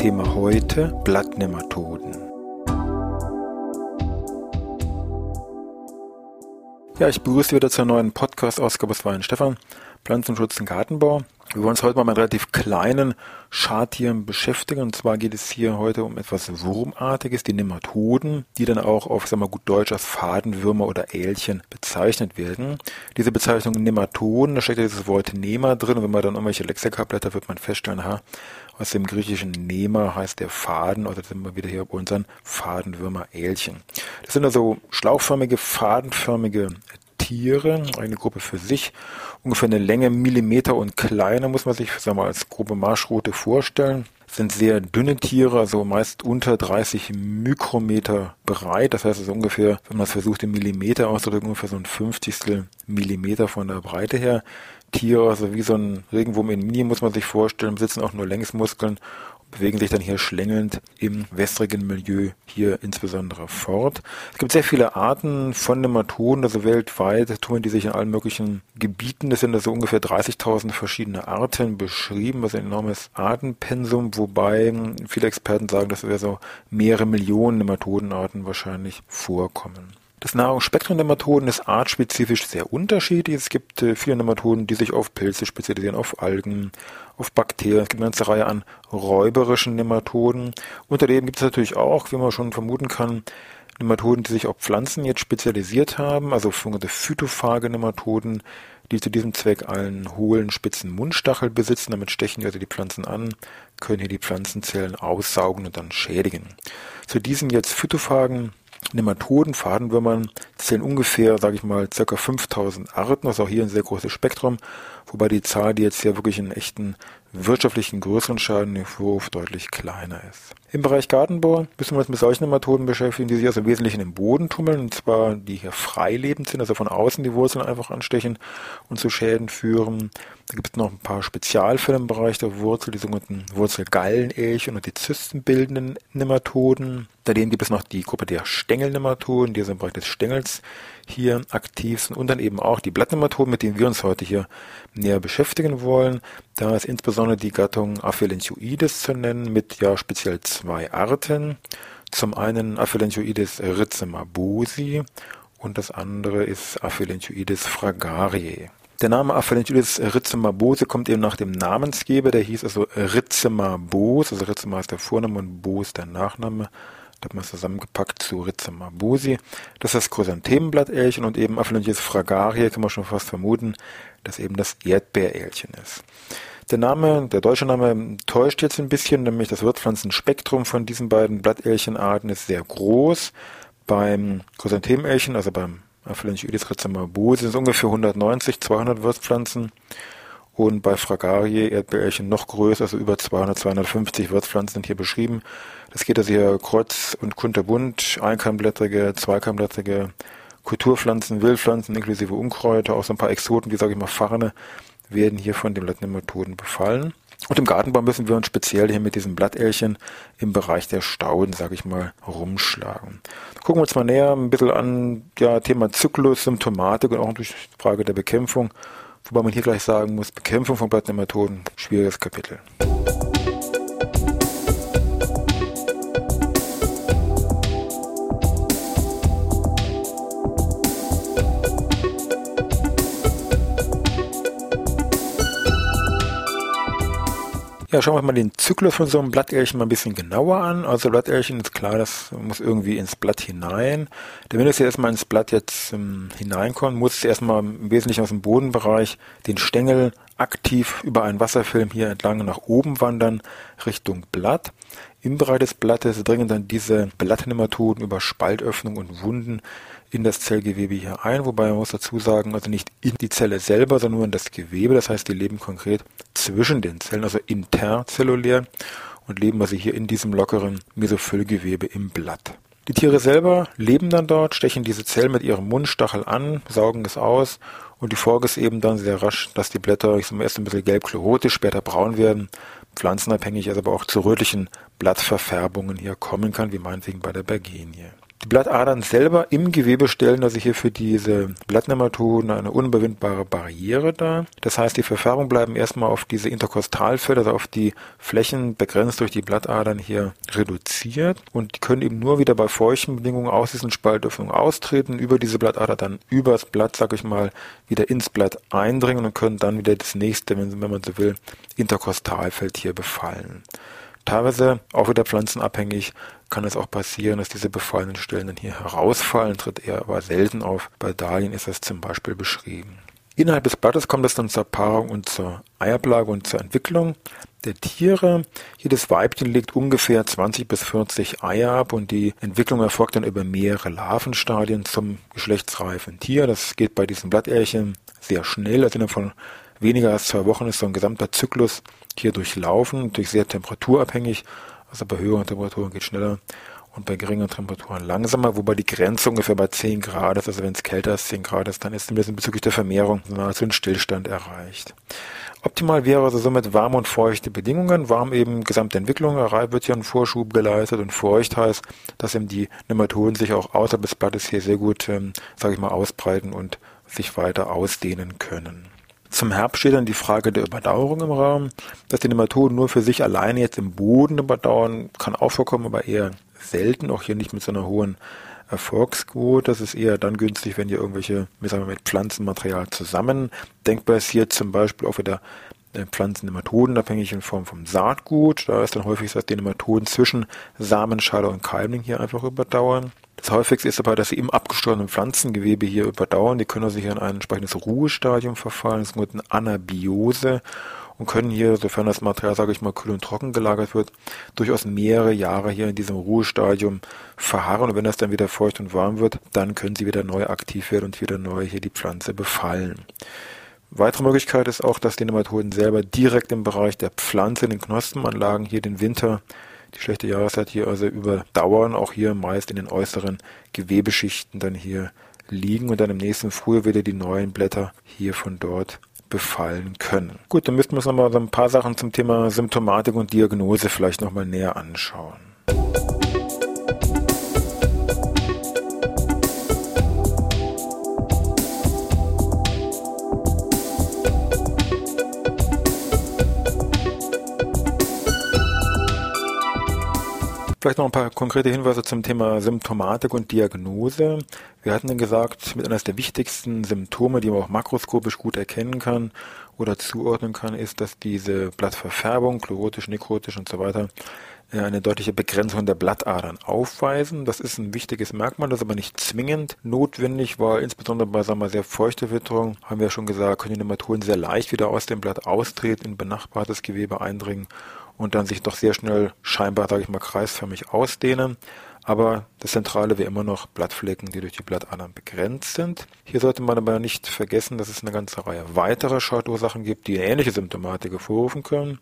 Thema heute Blattnematoden. Ja, ich begrüße wieder zur neuen Podcast-Ausgabe des Wein Stefan, Pflanzenschutz und Gartenbau. Wir wollen uns heute mal mit relativ kleinen Schadtieren beschäftigen. Und zwar geht es hier heute um etwas Wurmartiges, die Nematoden, die dann auch auf, sagen wir gut Deutsch, als Fadenwürmer oder Älchen bezeichnet werden. Diese Bezeichnung Nematoden, da steckt ja dieses Wort Nema drin. Und wenn man dann irgendwelche Lexikablätter, wird man feststellen, aha, aus dem griechischen Nema heißt der Faden, oder sind wir wieder hier bei unseren Fadenwürmer Älchen. Das sind also schlauchförmige, fadenförmige Tiere, eine Gruppe für sich, ungefähr eine Länge Millimeter und kleiner, muss man sich sagen wir, als grobe Marschroute vorstellen. Sind sehr dünne Tiere, also meist unter 30 Mikrometer breit. Das heißt also ungefähr, wenn man es versucht, in Millimeter auszudrücken, ungefähr so ein Fünfzigstel Millimeter von der Breite her. Tiere, also wie so ein Regenwurm in Mini, muss man sich vorstellen, besitzen auch nur Längsmuskeln bewegen sich dann hier schlängelnd im wässrigen Milieu hier insbesondere fort. Es gibt sehr viele Arten von Nematoden, also weltweit tun die sich in allen möglichen Gebieten. Es sind also ungefähr 30.000 verschiedene Arten beschrieben, was ein enormes Artenpensum, wobei viele Experten sagen, dass wir so mehrere Millionen Nematodenarten wahrscheinlich vorkommen. Das Nahrungsspektrum der Nematoden ist artspezifisch sehr unterschiedlich. Es gibt äh, viele Nematoden, die sich auf Pilze spezialisieren, auf Algen, auf Bakterien. Es gibt eine ganze Reihe an räuberischen Nematoden. Unter denen gibt es natürlich auch, wie man schon vermuten kann, Nematoden, die sich auf Pflanzen jetzt spezialisiert haben, also sogenannte phytophage Nematoden, die zu diesem Zweck einen hohlen, spitzen Mundstachel besitzen. Damit stechen die also die Pflanzen an, können hier die Pflanzenzellen aussaugen und dann schädigen. Zu diesen jetzt phytophagen Nematoden, Fadenwürmern zählen ungefähr, sage ich mal, circa 5000 Arten, das ist auch hier ein sehr großes Spektrum, wobei die Zahl, die jetzt hier wirklich einen echten wirtschaftlichen größeren Schaden hervorruft, deutlich kleiner ist. Im Bereich Gartenbau müssen wir uns mit solchen Methoden beschäftigen, die sich also im Wesentlichen im Boden tummeln, und zwar die hier freilebend sind, also von außen die Wurzeln einfach anstechen und zu Schäden führen. Da gibt es noch ein paar Spezialfälle im Bereich der Wurzel, die sogenannten Wurzelgallenelchen und die zystenbildenden Nematoden. Daneben gibt es noch die Gruppe der Stängelnematoden, die also im Bereich des Stängels hier aktiv sind und dann eben auch die Blattnematoden, mit denen wir uns heute hier näher beschäftigen wollen. Da ist insbesondere die Gattung Aphelenchoides zu nennen mit ja speziell zwei Arten. Zum einen Aphelenchoides rhyzemabosi und das andere ist Aphelenchoides fragariae. Der Name Aphelenchoides rhyzemabose kommt eben nach dem Namensgeber, der hieß also Rhyzemabos, also Rhyzema ist der Vorname und Bos der Nachname. Da hat man es zusammengepackt zu Rhyzemabosi. Das ist das Chrysanthemenblattelchen und eben Aphelenchoides fragariae kann man schon fast vermuten, dass eben das Erdbeerälchen ist. Der Name, der deutsche Name täuscht jetzt ein bisschen, nämlich das Wirtspflanzenspektrum von diesen beiden Blattelchenarten ist sehr groß. Beim Chrysanthemenelchen, also beim Aphelenchoides rhyzemabose, sind es ungefähr 190, 200 Wirtspflanzen. Und bei Fragarie, Erdbeerchen noch größer, also über 200, 250 Wirtspflanzen sind hier beschrieben. Das geht also hier kreuz und kunterbunt, einkeimblättrige, zweikeimblättrige Kulturpflanzen, Wildpflanzen inklusive Unkräuter, auch so ein paar Exoten, die sage ich mal Farne, werden hier von den Blattnematoden befallen. Und im Gartenbau müssen wir uns speziell hier mit diesen Blattälchen im Bereich der Stauden, sage ich mal, rumschlagen. Gucken wir uns mal näher ein bisschen an, ja, Thema Zyklus, Symptomatik und auch durch die Frage der Bekämpfung. Wobei man hier gleich sagen muss, Bekämpfung von Blattnematoden, schwieriges Kapitel. Ja, schauen wir mal den Zyklus von so einem Blattärchen mal ein bisschen genauer an. Also Blattärchen ist klar, das muss irgendwie ins Blatt hinein. Wenn es erstmal ins Blatt jetzt ähm, hineinkommt, muss es erstmal im Wesentlichen aus dem Bodenbereich den Stängel aktiv über einen Wasserfilm hier entlang nach oben wandern, Richtung Blatt. Im Bereich des Blattes dringen dann diese Blattnematoden über Spaltöffnung und Wunden in das Zellgewebe hier ein, wobei man muss dazu sagen, also nicht in die Zelle selber, sondern nur in das Gewebe. Das heißt, die leben konkret zwischen den Zellen, also interzellulär. und leben also hier in diesem lockeren Mesophyllgewebe im Blatt. Die Tiere selber leben dann dort, stechen diese Zellen mit ihrem Mundstachel an, saugen es aus und die Folge ist eben dann sehr rasch, dass die Blätter, erst ein bisschen gelb-chlorotisch, später braun werden, pflanzenabhängig, also aber auch zu rötlichen Blattverfärbungen hier kommen kann, wie meinetwegen bei der Bergenie. Die Blattadern selber im Gewebe stellen also hier für diese Blattnematoden eine unüberwindbare Barriere dar. Das heißt, die Verfärbung bleiben erstmal auf diese Interkostalfelder, also auf die Flächen begrenzt durch die Blattadern hier reduziert und die können eben nur wieder bei feuchten Bedingungen aus diesen Spaltöffnungen austreten, über diese Blattader dann übers Blatt, sag ich mal, wieder ins Blatt eindringen und können dann wieder das nächste, wenn, wenn man so will, Interkostalfeld hier befallen. Teilweise auch wieder pflanzenabhängig kann es auch passieren, dass diese befallenen Stellen dann hier herausfallen, tritt eher aber selten auf. Bei Dahlien ist das zum Beispiel beschrieben. Innerhalb des Blattes kommt es dann zur Paarung und zur Eiablage und zur Entwicklung der Tiere. Jedes Weibchen legt ungefähr 20 bis 40 Eier ab und die Entwicklung erfolgt dann über mehrere Larvenstadien zum geschlechtsreifen Tier. Das geht bei diesen Blattärchen sehr schnell. Also innerhalb von weniger als zwei Wochen ist so ein gesamter Zyklus hier durchlaufen, natürlich sehr temperaturabhängig. Also bei höheren Temperaturen geht schneller und bei geringeren Temperaturen langsamer, wobei die Grenze ungefähr bei 10 Grad ist. Also wenn es kälter als 10 Grad ist, dann ist zumindest bezüglich der Vermehrung nahezu ein Stillstand erreicht. Optimal wäre also somit warme und feuchte Bedingungen. Warm eben gesamte Entwicklung, wird hier ein Vorschub geleistet und feucht heißt, dass eben die Nematoden sich auch außerhalb des Blattes hier sehr gut, ähm, sage ich mal, ausbreiten und sich weiter ausdehnen können. Zum Herbst steht dann die Frage der Überdauerung im Raum. Dass die Nematoden nur für sich alleine jetzt im Boden überdauern, kann auch vorkommen, aber eher selten, auch hier nicht mit so einer hohen Erfolgsquote. Das ist eher dann günstig, wenn hier irgendwelche, sagen wir, mit Pflanzenmaterial zusammen. Denkbar ist hier zum Beispiel auch wieder äh, Pflanzen Nematoden abhängig in Form vom Saatgut. Da ist dann häufig dass die Nematoden zwischen Samenschale und Keimling hier einfach überdauern. Das häufigste ist aber, dass sie im abgestorbenen Pflanzengewebe hier überdauern. Die können sich in ein entsprechendes Ruhestadium verfallen, das ist eine Anabiose und können hier, sofern das Material, sage ich mal, kühl und trocken gelagert wird, durchaus mehrere Jahre hier in diesem Ruhestadium verharren. Und wenn das dann wieder feucht und warm wird, dann können sie wieder neu aktiv werden und wieder neu hier die Pflanze befallen. Weitere Möglichkeit ist auch, dass die Nematoden selber direkt im Bereich der Pflanze in den Knospenanlagen hier den Winter die schlechte Jahreszeit hier also überdauern, auch hier meist in den äußeren Gewebeschichten dann hier liegen und dann im nächsten Frühjahr wieder die neuen Blätter hier von dort befallen können. Gut, dann müssten wir uns nochmal so ein paar Sachen zum Thema Symptomatik und Diagnose vielleicht nochmal näher anschauen. Vielleicht noch ein paar konkrete Hinweise zum Thema Symptomatik und Diagnose. Wir hatten gesagt, mit eines der wichtigsten Symptome, die man auch makroskopisch gut erkennen kann oder zuordnen kann, ist, dass diese Blattverfärbung, chlorotisch, nekrotisch und so weiter, äh, eine deutliche Begrenzung der Blattadern aufweisen. Das ist ein wichtiges Merkmal, das ist aber nicht zwingend notwendig, weil insbesondere bei sagen wir, sehr feuchter Witterung, haben wir schon gesagt, können die Nematoden sehr leicht wieder aus dem Blatt austreten, in benachbartes Gewebe eindringen und dann sich doch sehr schnell scheinbar, sage ich mal, kreisförmig ausdehnen. Aber das Zentrale wäre immer noch Blattflecken, die durch die Blattadern begrenzt sind. Hier sollte man aber nicht vergessen, dass es eine ganze Reihe weiterer Schadursachen gibt, die ähnliche Symptomatik hervorrufen können.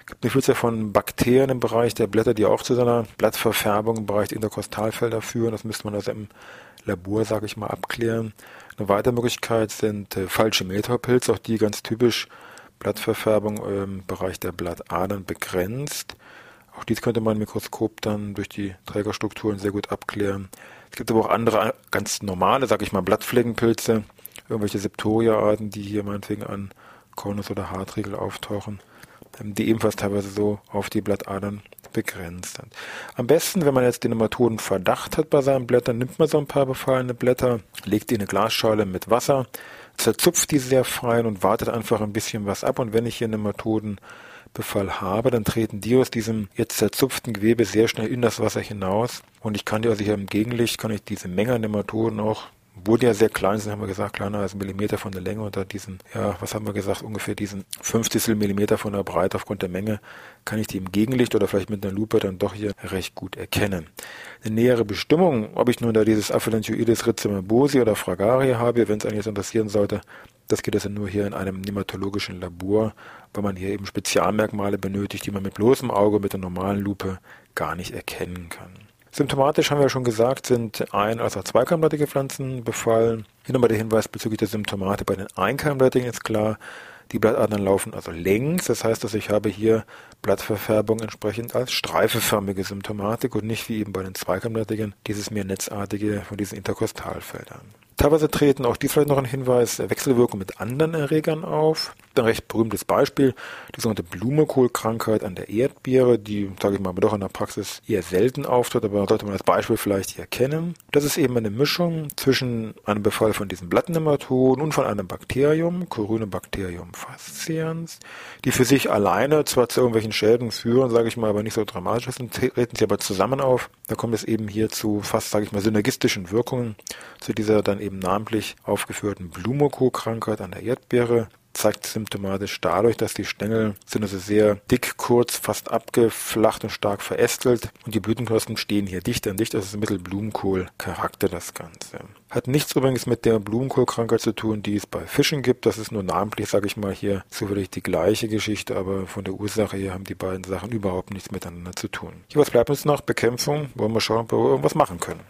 Es gibt eine Vielzahl von Bakterien im Bereich der Blätter, die auch zu seiner Blattverfärbung im Bereich der Interkostalfelder führen. Das müsste man also im Labor, sage ich mal, abklären. Eine weitere Möglichkeit sind äh, falsche Mehltaupilze, auch die ganz typisch Blattverfärbung im Bereich der Blattadern begrenzt. Auch dies könnte man im Mikroskop dann durch die Trägerstrukturen sehr gut abklären. Es gibt aber auch andere ganz normale, sag ich mal, Blattfleckenpilze, irgendwelche Septoria-Arten, die hier meinetwegen an Kornus oder Hartriegel auftauchen, ähm, die ebenfalls teilweise so auf die Blattadern begrenzt sind. Am besten, wenn man jetzt den Nematoden Verdacht hat bei seinen Blättern, nimmt man so ein paar befallene Blätter, legt die in eine Glasschale mit Wasser, zerzupft die sehr fein und wartet einfach ein bisschen was ab. Und wenn ich hier einen Nematodenbefall habe, dann treten die aus diesem jetzt zerzupften Gewebe sehr schnell in das Wasser hinaus. Und ich kann die also hier im Gegenlicht, kann ich diese Menge an Nematoden auch wurde ja sehr klein sind, haben wir gesagt, kleiner als ein Millimeter von der Länge unter diesen, ja, was haben wir gesagt, ungefähr diesen 50 Millimeter von der Breite aufgrund der Menge, kann ich die im Gegenlicht oder vielleicht mit einer Lupe dann doch hier recht gut erkennen. Eine nähere Bestimmung, ob ich nun da dieses Aphelentoides rhizomabosi oder Fragaria habe, wenn es einen jetzt interessieren sollte, Das geht also nur hier in einem nematologischen Labor, weil man hier eben Spezialmerkmale benötigt, die man mit bloßem Auge mit der normalen Lupe gar nicht erkennen kann. Symptomatisch haben wir schon gesagt, sind ein- als auch zweikeimleitige Pflanzen befallen. Hier nochmal der Hinweis bezüglich der Symptomatik. Bei den einkeimleitigen ist klar, die Blattadern laufen also längs. Das heißt, dass ich habe hier Blattverfärbung entsprechend als streifeförmige Symptomatik und nicht wie eben bei den zweikeimleitigen dieses mehr netzartige von diesen Interkostalfeldern. Teilweise treten auch dies vielleicht noch ein Hinweis Wechselwirkung mit anderen Erregern auf. Ein recht berühmtes Beispiel, die sogenannte Blumenkohlkrankheit an der Erdbeere, die, sage ich mal, doch in der Praxis eher selten auftritt, aber sollte man als Beispiel vielleicht hier kennen. Das ist eben eine Mischung zwischen einem Befall von diesen Blattnematoden und von einem Bakterium, Corynebacterium fascians, die für sich alleine zwar zu irgendwelchen Schäden führen, sage ich mal, aber nicht so dramatisch sind, treten sie aber zusammen auf. Da kommt es eben hier zu fast, sage ich mal, synergistischen Wirkungen, zu dieser dann eben namentlich aufgeführten Blumenkohlkrankheit an der Erdbeere zeigt symptomatisch dadurch, dass die Stängel sind also sehr dick, kurz, fast abgeflacht und stark verästelt und die Blütenknospen stehen hier dicht an dicht. Das ist ein bisschen Blumenkohl-Charakter, das Ganze. Hat nichts übrigens mit der Blumenkohlkrankheit zu tun, die es bei Fischen gibt. Das ist nur namentlich, sage ich mal, hier zufällig die gleiche Geschichte, aber von der Ursache her haben die beiden Sachen überhaupt nichts miteinander zu tun. Hier, was bleibt uns noch? Bekämpfung. Wollen wir schauen, ob wir irgendwas machen können.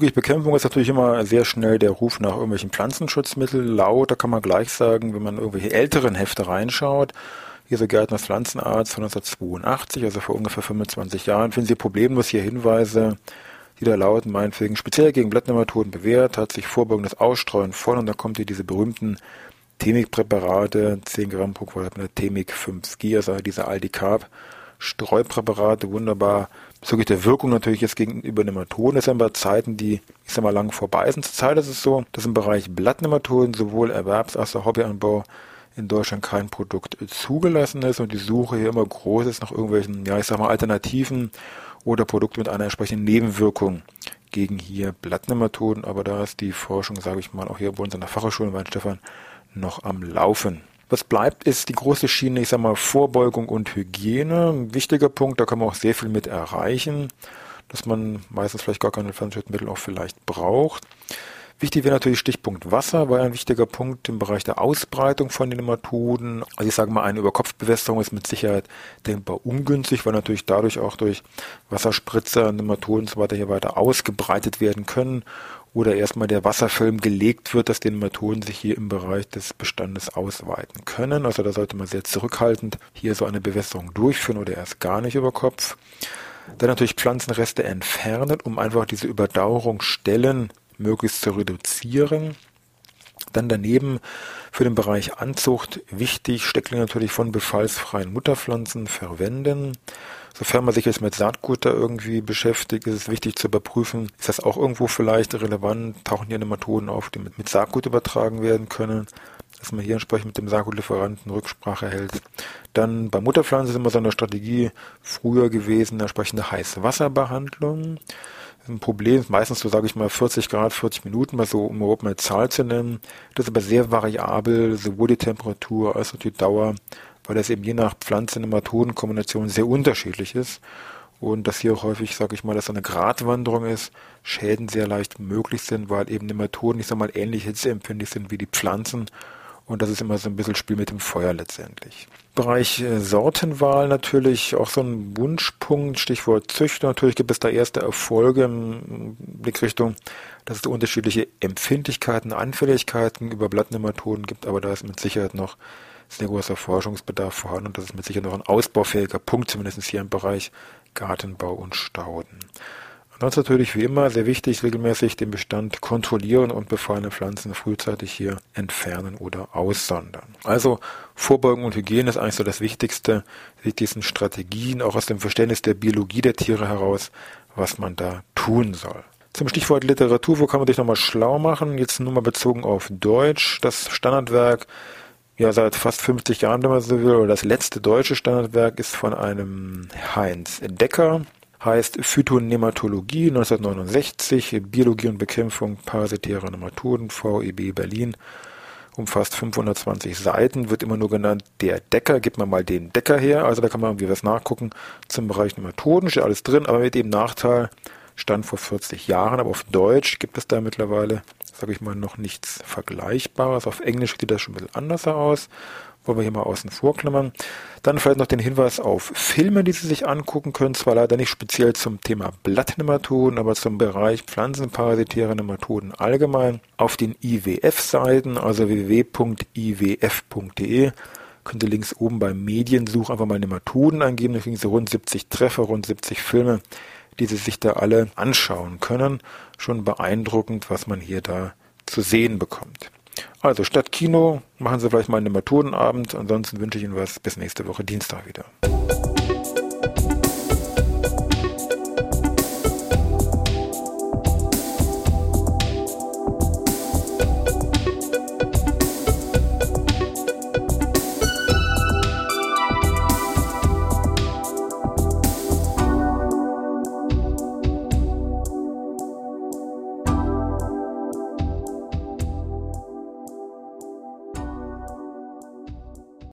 Bezüglich Bekämpfung ist natürlich immer sehr schnell der Ruf nach irgendwelchen Pflanzenschutzmitteln laut. Da kann man gleich sagen, wenn man irgendwelche älteren Hefte reinschaut, hier so Gärtners Pflanzenarzt von 1982, also vor ungefähr 25 Jahren, finden Sie problemlos hier Hinweise, die da lauten, meinetwegen speziell gegen Blattnematoden bewährt, hat sich vorbeugendes Ausstreuen voll und da kommt hier diese berühmten Temik-Präparate, 10 Gramm pro Quadratmeter Temik 5G, also diese Aldicarb Streupräparate, wunderbar bezüglich der Wirkung natürlich jetzt gegenüber Nematoden. Das sind aber Zeiten, die, ich sag mal, lang vorbei sind. Zurzeit ist es so, dass im Bereich Blattnematoden sowohl Erwerbs- als auch Hobbyanbau in Deutschland kein Produkt zugelassen ist und die Suche hier immer groß ist nach irgendwelchen, ja, ich sag mal, Alternativen oder Produkten mit einer entsprechenden Nebenwirkung gegen hier Blattnematoden. Aber da ist die Forschung, sage ich mal, auch hier bei uns an der Fachhochschule in Weinstefan noch am Laufen. Was bleibt, ist die große Schiene, ich sag mal, Vorbeugung und Hygiene. Ein wichtiger Punkt, da kann man auch sehr viel mit erreichen, dass man meistens vielleicht gar keine Pflanzenschutzmittel auch vielleicht braucht. Wichtig wäre natürlich Stichpunkt Wasser, war ein wichtiger Punkt im Bereich der Ausbreitung von den Nematoden. Also ich sage mal, eine Überkopfbewässerung ist mit Sicherheit denkbar ungünstig, weil natürlich dadurch auch durch Wasserspritzer, Nematoden und so weiter hier weiter ausgebreitet werden können oder erstmal der Wasserfilm gelegt wird, dass die Methoden sich hier im Bereich des Bestandes ausweiten können. Also da sollte man sehr zurückhaltend hier so eine Bewässerung durchführen oder erst gar nicht über Kopf. Dann natürlich Pflanzenreste entfernen, um einfach diese Überdauerungsstellen möglichst zu reduzieren. Dann daneben für den Bereich Anzucht wichtig, Stecklinge natürlich von befallsfreien Mutterpflanzen verwenden. Sofern man sich jetzt mit Saatgut da irgendwie beschäftigt, ist es wichtig zu überprüfen, ist das auch irgendwo vielleicht relevant, tauchen hier Nematoden auf, die mit, mit Saatgut übertragen werden können, dass man hier entsprechend mit dem Saatgutlieferanten Rücksprache hält. Dann bei Mutterpflanzen ist immer so eine Strategie früher gewesen, eine entsprechende Heißwasserbehandlung. Ein Problem ist meistens so, sage ich mal, 40 Grad, 40 Minuten, mal so, um überhaupt eine Zahl zu nennen. Das ist aber sehr variabel, sowohl die Temperatur als auch die Dauer weil das eben je nach Pflanzen-Nematoden-Kombination sehr unterschiedlich ist und dass hier auch häufig, sage ich mal, dass eine Gratwanderung ist, Schäden sehr leicht möglich sind, weil eben Nematoden, ich sag mal, ähnlich hitzeempfindlich sind wie die Pflanzen und das ist immer so ein bisschen Spiel mit dem Feuer letztendlich. Bereich äh, Sortenwahl natürlich auch so ein Wunschpunkt, Stichwort Züchter. Natürlich gibt es da erste Erfolge im Blickrichtung, dass es unterschiedliche Empfindlichkeiten, Anfälligkeiten über Blattnematoden gibt, aber da ist mit Sicherheit noch sehr großer Forschungsbedarf vorhanden und das ist mit Sicherheit noch ein ausbaufähiger Punkt, zumindest hier im Bereich Gartenbau und Stauden. Ansonsten natürlich wie immer sehr wichtig, regelmäßig den Bestand kontrollieren und befallene Pflanzen frühzeitig hier entfernen oder aussondern. Also Vorbeugung und Hygiene ist eigentlich so das Wichtigste, wichtigsten Strategien, auch aus dem Verständnis der Biologie der Tiere heraus, was man da tun soll. Zum Stichwort Literatur, wo kann man sich nochmal schlau machen? Jetzt nur mal bezogen auf Deutsch. Das Standardwerk ja seit fast 50 Jahren, wenn man so will, oder das letzte deutsche Standardwerk ist von einem Heinz Decker, heißt Phytonematologie 1969, Biologie und Bekämpfung parasitärer Nematoden, VEB Berlin. umfasst 520 Seiten, wird immer nur genannt der Decker, gibt man mal den Decker her, also da kann man irgendwie was nachgucken zum Bereich Nematoden, steht alles drin, aber mit dem Nachteil, stand vor 40 Jahren, aber auf Deutsch gibt es da mittlerweile, sage ich mal, noch nichts Vergleichbares. Auf Englisch sieht das schon ein bisschen anders aus wollen wir hier mal außen vor klammern. Dann vielleicht noch den Hinweis auf Filme, die Sie sich angucken können. Zwar leider nicht speziell zum Thema Blattnematoden, aber zum Bereich pflanzenparasitäre Nematoden allgemein. Auf den IWF-Seiten, also www.iwf.de, könnt ihr links oben beim Mediensuch einfach mal Nematoden eingeben. Da kriegen Sie rund 70 Treffer, rund 70 Filme, die Sie sich da alle anschauen können. Schon beeindruckend, was man hier da zu sehen bekommt. Also statt Kino machen Sie vielleicht mal einen Methodenabend. Ansonsten wünsche ich Ihnen was. Bis nächste Woche Dienstag wieder.